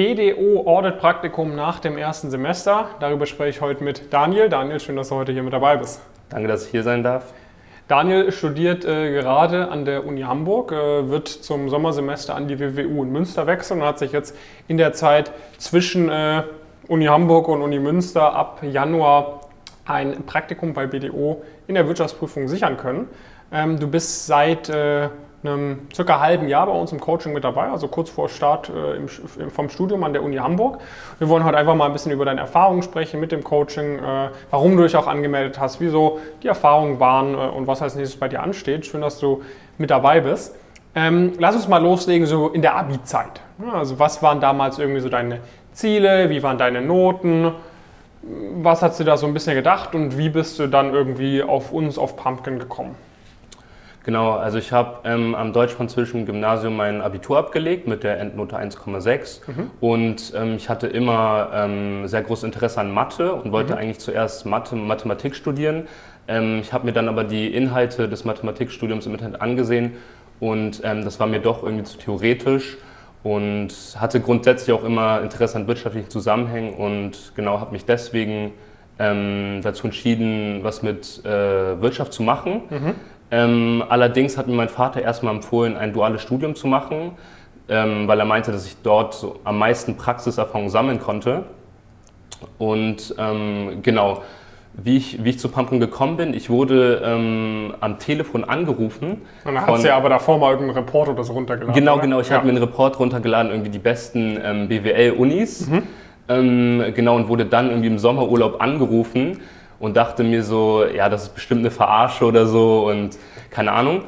BDO Audit Praktikum nach dem ersten Semester. Darüber spreche ich heute mit Daniel. Daniel, schön, dass du heute hier mit dabei bist. Danke, dass ich hier sein darf. Daniel studiert äh, gerade an der Uni Hamburg, äh, wird zum Sommersemester an die WWU in Münster wechseln und hat sich jetzt in der Zeit zwischen äh, Uni Hamburg und Uni Münster ab Januar ein Praktikum bei BDO in der Wirtschaftsprüfung sichern können. Ähm, du bist seit äh, einem circa halben Jahr bei uns im Coaching mit dabei, also kurz vor Start äh, vom Studium an der Uni Hamburg. Wir wollen heute einfach mal ein bisschen über deine Erfahrungen sprechen mit dem Coaching, äh, warum du dich auch angemeldet hast, wieso die Erfahrungen waren äh, und was als nächstes bei dir ansteht. Schön, dass du mit dabei bist. Ähm, lass uns mal loslegen, so in der Abi-Zeit. Also was waren damals irgendwie so deine Ziele, wie waren deine Noten, was hast du da so ein bisschen gedacht und wie bist du dann irgendwie auf uns, auf Pumpkin gekommen? Genau, also ich habe ähm, am deutsch-französischen Gymnasium mein Abitur abgelegt mit der Endnote 1,6 mhm. und ähm, ich hatte immer ähm, sehr großes Interesse an Mathe und wollte mhm. eigentlich zuerst Mathe, Mathematik studieren. Ähm, ich habe mir dann aber die Inhalte des Mathematikstudiums im Internet angesehen und ähm, das war mir doch irgendwie zu theoretisch und hatte grundsätzlich auch immer Interesse an wirtschaftlichen Zusammenhängen und genau habe mich deswegen ähm, dazu entschieden, was mit äh, Wirtschaft zu machen. Mhm. Ähm, allerdings hat mir mein Vater erstmal empfohlen, ein duales Studium zu machen, ähm, weil er meinte, dass ich dort so am meisten Praxiserfahrung sammeln konnte. Und ähm, genau, wie ich, wie ich zu Pumpkin gekommen bin, ich wurde ähm, am Telefon angerufen. Und dann hast du ja aber davor mal irgendeinen Report oder so runtergeladen. Genau, oder? genau, ich ja. habe mir einen Report runtergeladen, irgendwie die besten ähm, BWL-Unis. Mhm. Ähm, genau, und wurde dann irgendwie im Sommerurlaub angerufen und dachte mir so, ja, das ist bestimmt eine Verarsche oder so und keine Ahnung.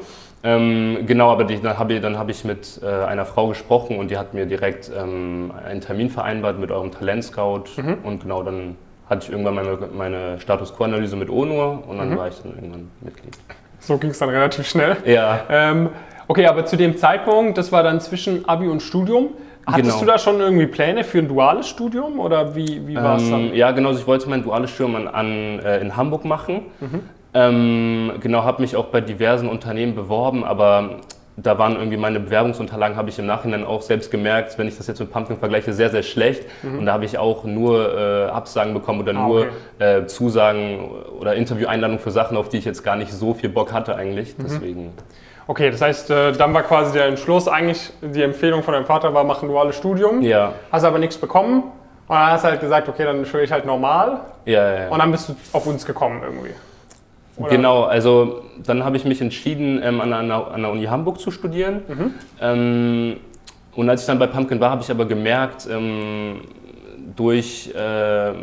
Ähm, genau, aber die, dann habe ich, hab ich mit äh, einer Frau gesprochen und die hat mir direkt ähm, einen Termin vereinbart mit eurem Talentscout mhm. und genau dann hatte ich irgendwann meine, meine Status Quo-Analyse mit ONUR und dann mhm. war ich dann irgendwann Mitglied. So ging es dann relativ schnell. Ja. Ähm, okay, aber zu dem Zeitpunkt, das war dann zwischen Abi und Studium, Hattest genau. du da schon irgendwie Pläne für ein duales Studium oder wie, wie war es ähm, dann? Ja, genau. Also ich wollte mein duales Studium an, an äh, in Hamburg machen. Mhm. Ähm, genau, habe mich auch bei diversen Unternehmen beworben, aber da waren irgendwie meine Bewerbungsunterlagen, habe ich im Nachhinein auch selbst gemerkt, wenn ich das jetzt mit Pumpkin vergleiche, sehr, sehr schlecht. Mhm. Und da habe ich auch nur äh, Absagen bekommen oder ah, nur okay. äh, Zusagen oder Intervieweinladungen für Sachen, auf die ich jetzt gar nicht so viel Bock hatte eigentlich. Mhm. Deswegen. Okay, das heißt, äh, dann war quasi der Entschluss eigentlich, die Empfehlung von deinem Vater war, mach ein duales Studium. Ja. Hast aber nichts bekommen. Und dann hast du halt gesagt, okay, dann studiere ich halt normal. Ja, ja, ja. Und dann bist du auf uns gekommen irgendwie. Oder? Genau, also dann habe ich mich entschieden, ähm, an, der, an, der, Uni Hamburg zu studieren. Mhm. Ähm, und als ich dann bei Pumpkin war, habe ich aber gemerkt, ähm, durch äh,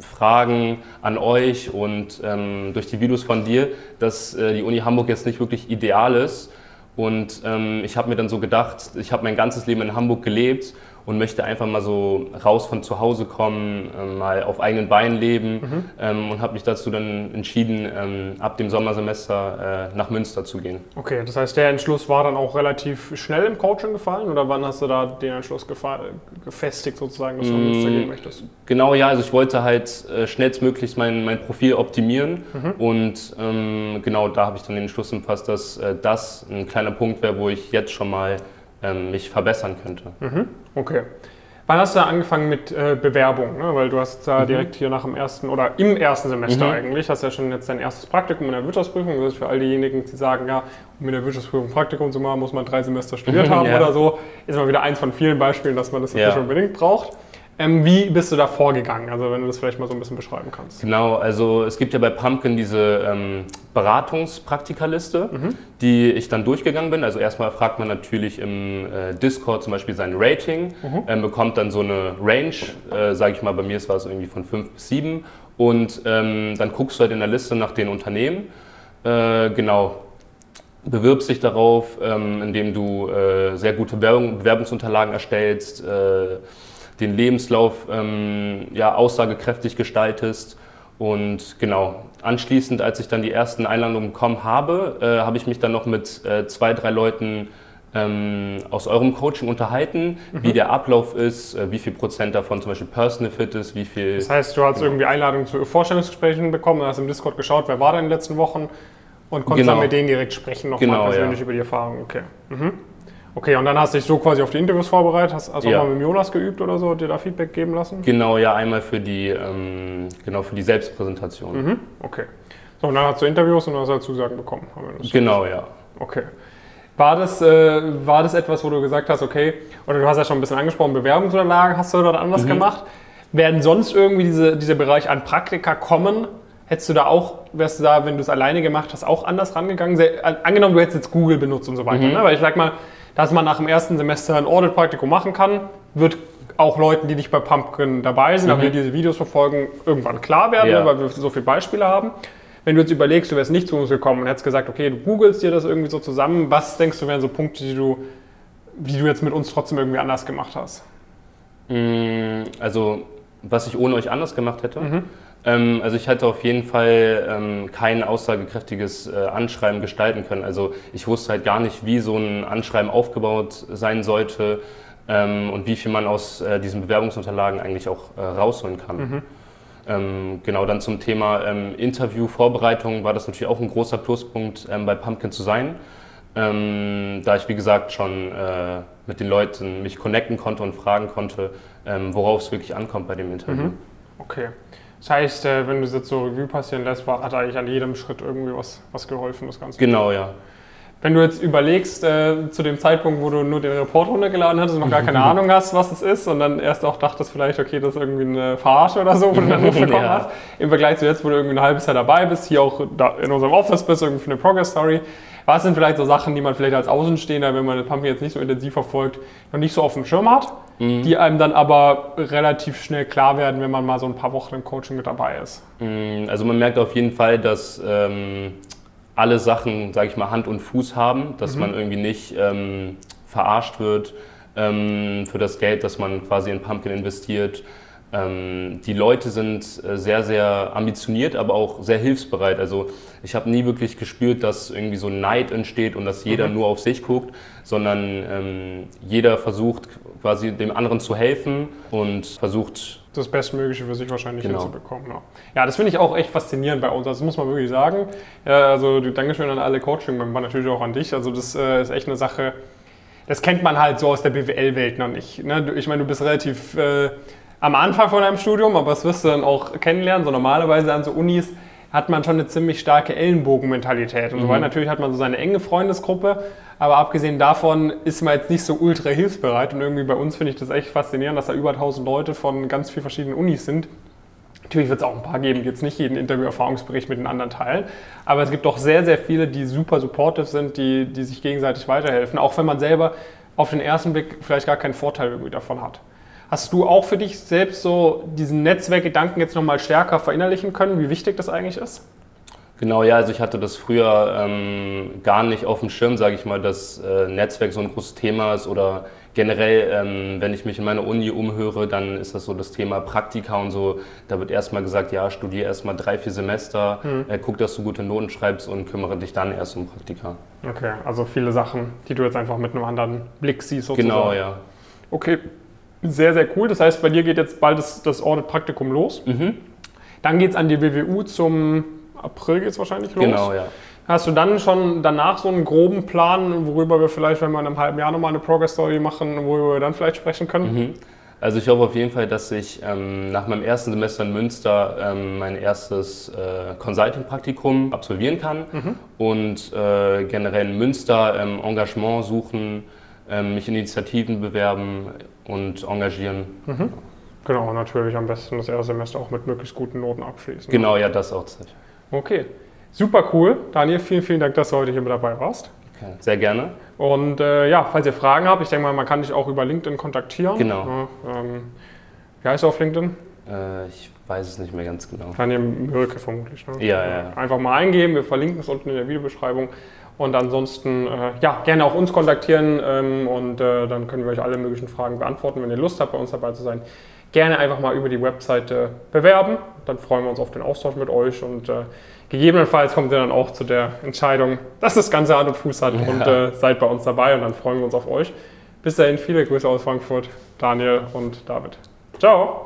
Fragen an euch und ähm, durch die Videos von dir, dass äh, die Uni Hamburg jetzt nicht wirklich ideal ist. Und ähm, ich habe mir dann so gedacht, ich habe mein ganzes Leben in Hamburg gelebt und möchte einfach mal so raus von zu Hause kommen, ähm, mal auf eigenen Beinen leben mhm. ähm, und habe mich dazu dann entschieden, ähm, ab dem Sommersemester äh, nach Münster zu gehen. Okay, das heißt, der Entschluss war dann auch relativ schnell im Coaching gefallen oder wann hast du da den Entschluss gefestigt sozusagen, dass du nach Münster gehen möchtest? Genau, ja, also ich wollte halt äh, schnellstmöglichst mein, mein Profil optimieren mhm. und ähm, genau da habe ich dann den Entschluss gefasst, dass äh, das ein kleiner Punkt wäre, wo ich jetzt schon mal ähm, mich verbessern könnte. Mhm. Okay. Wann hast du angefangen mit äh, Bewerbung? Ne? Weil du hast da mhm. direkt hier nach dem ersten oder im ersten Semester mhm. eigentlich, hast ja schon jetzt dein erstes Praktikum in der Wirtschaftsprüfung. Das ist für all diejenigen, die sagen, ja, um in der Wirtschaftsprüfung Praktikum zu machen, muss man drei Semester studiert haben ja. oder so. Ist mal wieder eins von vielen Beispielen, dass man das ja. nicht unbedingt braucht. Ähm, wie bist du da vorgegangen? Also wenn du das vielleicht mal so ein bisschen beschreiben kannst. Genau, also es gibt ja bei Pumpkin diese ähm, Beratungspraktikaliste, mhm. die ich dann durchgegangen bin. Also erstmal fragt man natürlich im äh, Discord zum Beispiel sein Rating, mhm. ähm, bekommt dann so eine Range, äh, sage ich mal, bei mir war es irgendwie von 5 bis 7 und ähm, dann guckst du halt in der Liste nach den Unternehmen. Äh, genau, bewirbst dich darauf, ähm, indem du äh, sehr gute Bewerbung, Bewerbungsunterlagen erstellst, äh, den Lebenslauf ähm, ja, aussagekräftig gestaltest. Und genau, anschließend, als ich dann die ersten Einladungen bekommen habe, äh, habe ich mich dann noch mit äh, zwei, drei Leuten ähm, aus eurem Coaching unterhalten, mhm. wie der Ablauf ist, äh, wie viel Prozent davon zum Beispiel Personal Fit ist, wie viel. Das heißt, du hast genau. irgendwie Einladungen zu Vorstellungsgesprächen bekommen, hast im Discord geschaut, wer war da in den letzten Wochen und konntest genau. dann mit denen direkt sprechen, nochmal genau, persönlich ja. über die Erfahrung. Okay. Mhm. Okay, und dann hast du dich so quasi auf die Interviews vorbereitet, hast also Ja. auch mal mit Jonas geübt oder so, dir da Feedback geben lassen? Genau, ja, einmal für die, ähm, genau, für die Selbstpräsentation. Mhm. Okay. So, und dann hast du Interviews und hast halt Zusagen bekommen. Genau, ja. Okay. War das, äh, war das etwas, wo du gesagt hast, okay, oder du hast ja schon ein bisschen angesprochen, Bewerbungsunterlagen hast du dort anders Mhm. gemacht. Werden sonst irgendwie diese, dieser Bereich an Praktika kommen? Hättest du da auch, wärst du da, wenn du es alleine gemacht hast, auch anders rangegangen? Sehr, an- angenommen, du hättest jetzt Google benutzt und so weiter. Mhm. Ne? Weil ich sag mal, dass man nach dem ersten Semester ein Audit-Praktikum machen kann, wird auch Leuten, die nicht bei Pumpkin dabei sind, aber die diese Videos verfolgen, irgendwann klar werden, Mhm. Ja. weil wir so viele Beispiele haben. Wenn du jetzt überlegst, du wärst nicht zu uns gekommen und hättest gesagt, okay, du googelst dir das irgendwie so zusammen, was denkst du wären so Punkte, die du, die du jetzt mit uns trotzdem irgendwie anders gemacht hast? Mm, Also, was ich ohne euch anders gemacht hätte. Ähm, also, ich hätte auf jeden Fall ähm, kein aussagekräftiges äh, Anschreiben gestalten können. Also, ich wusste halt gar nicht, wie so ein Anschreiben aufgebaut sein sollte ähm, und wie viel man aus äh, diesen Bewerbungsunterlagen eigentlich auch äh, rausholen kann. Ähm, genau, dann zum Thema ähm, Interviewvorbereitung war das natürlich auch ein großer Pluspunkt, ähm, bei Pumpkin zu sein. Ähm, da ich, wie gesagt, schon äh, mit den Leuten mich connecten konnte und fragen konnte, ähm, worauf es wirklich ankommt bei dem Interview. Okay. Das heißt, äh, wenn du es jetzt so Revue passieren lässt, war, hat eigentlich an jedem Schritt irgendwie was, was geholfen, das Ganze. Genau, ja. Wenn du jetzt überlegst, äh, zu dem Zeitpunkt, wo du nur den Report runtergeladen hattest und noch gar keine Ahnung hast, was es ist, und dann erst auch dachtest vielleicht, okay, das ist irgendwie eine Verarsche oder so, wo du dann mitbekommen Ja. hast, im Vergleich zu jetzt, wo du irgendwie ein halbes Jahr dabei bist, hier auch in unserem Office bist, irgendwie für eine Progress-Story. Was sind vielleicht so Sachen, die man vielleicht als Außenstehender, wenn man das Pumping jetzt nicht so intensiv verfolgt, noch nicht so auf dem Schirm hat, die einem dann aber relativ schnell klar werden, wenn man mal so ein paar Wochen im Coaching mit dabei ist? Mm, Also man merkt auf jeden Fall, dass ähm, alle Sachen, sage ich mal, Hand und Fuß haben, dass man irgendwie nicht ähm, verarscht wird ähm, für das Geld, das man quasi in Pumpkin investiert. Ähm, die Leute sind äh, sehr, sehr ambitioniert, aber auch sehr hilfsbereit. Also ich habe nie wirklich gespürt, dass irgendwie so Neid entsteht und dass jeder nur auf sich guckt, sondern ähm, jeder versucht quasi dem anderen zu helfen und versucht das Bestmögliche für sich wahrscheinlich Genau. hinzubekommen. Ja, ja das finde ich auch echt faszinierend bei uns. Das muss man wirklich sagen. Ja, also Dankeschön an alle Coaching-Member, natürlich auch an dich. Also das äh, ist echt eine Sache, das kennt man halt so aus der BWL-Welt noch nicht. Ne? Ich meine, du bist relativ äh, am Anfang von deinem Studium, aber das wirst du dann auch kennenlernen. So normalerweise an so Unis hat man schon eine ziemlich starke Ellenbogenmentalität. Und so weiter. Natürlich hat man so seine enge Freundesgruppe, aber abgesehen davon ist man jetzt nicht so ultra hilfsbereit. Und irgendwie bei uns finde ich das echt faszinierend, dass da über 1000 Leute von ganz vielen verschiedenen Unis sind. Natürlich wird es auch ein paar geben, die jetzt nicht jeden Interview-Erfahrungsbericht mit den anderen teilen. Aber es gibt doch sehr, sehr viele, die super supportive sind, die, die sich gegenseitig weiterhelfen. Auch wenn man selber auf den ersten Blick vielleicht gar keinen Vorteil irgendwie davon hat. Hast du auch für dich selbst so diesen Netzwerkgedanken jetzt nochmal stärker verinnerlichen können, wie wichtig das eigentlich ist? Genau, ja, also ich hatte das früher ähm, gar nicht auf dem Schirm, sage ich mal, dass äh, Netzwerk so ein großes Thema ist oder generell, ähm, wenn ich mich in meiner Uni umhöre, dann ist das so das Thema Praktika und so. Da wird erstmal gesagt, ja, studier erstmal drei, vier Semester, äh, guck, dass du gute Noten schreibst und kümmere dich dann erst um Praktika. Okay, also viele Sachen, die du jetzt einfach mit einem anderen Blick siehst sozusagen. Genau, ja. Okay, sehr, sehr cool. Das heißt, bei dir geht jetzt bald das, das Audit-Praktikum los. Mhm. Dann geht es an die WWU zum April geht es wahrscheinlich los. Genau, ja. Hast du dann schon danach so einen groben Plan, worüber wir vielleicht, wenn wir in einem halben Jahr nochmal eine Progress-Story machen, worüber wir dann vielleicht sprechen können? Mhm. Also ich hoffe auf jeden Fall, dass ich ähm, nach meinem ersten Semester in Münster ähm, mein erstes äh, Consulting-Praktikum absolvieren kann und äh, generell in Münster ähm, Engagement suchen, ähm, mich in Initiativen bewerben und engagieren. Genau, natürlich am besten das erste Semester auch mit möglichst guten Noten abschließen. Genau, ja, das auch. Okay, super cool. Daniel, vielen, vielen Dank, dass du heute hier mit dabei warst. Okay. Sehr gerne. Und äh, ja, falls ihr Fragen habt, ich denke mal, man kann dich auch über LinkedIn kontaktieren. Genau. Ja, ähm, wie heißt du auf LinkedIn? Äh, ich weiß es nicht mehr ganz genau. Daniel Mürke vermutlich. Ne? Ja, ja, ja. Einfach mal eingeben, wir verlinken es unten in der Videobeschreibung. Und ansonsten, äh, ja, gerne auch uns kontaktieren ähm, und äh, dann können wir euch alle möglichen Fragen beantworten. Wenn ihr Lust habt, bei uns dabei zu sein, gerne einfach mal über die Webseite bewerben. Dann freuen wir uns auf den Austausch mit euch und äh, gegebenenfalls kommt ihr dann auch zu der Entscheidung, dass das Ganze Hand und Fuß hat und äh, seid bei uns dabei und dann freuen wir uns auf euch. Bis dahin, viele Grüße aus Frankfurt, Daniel und David. Ciao!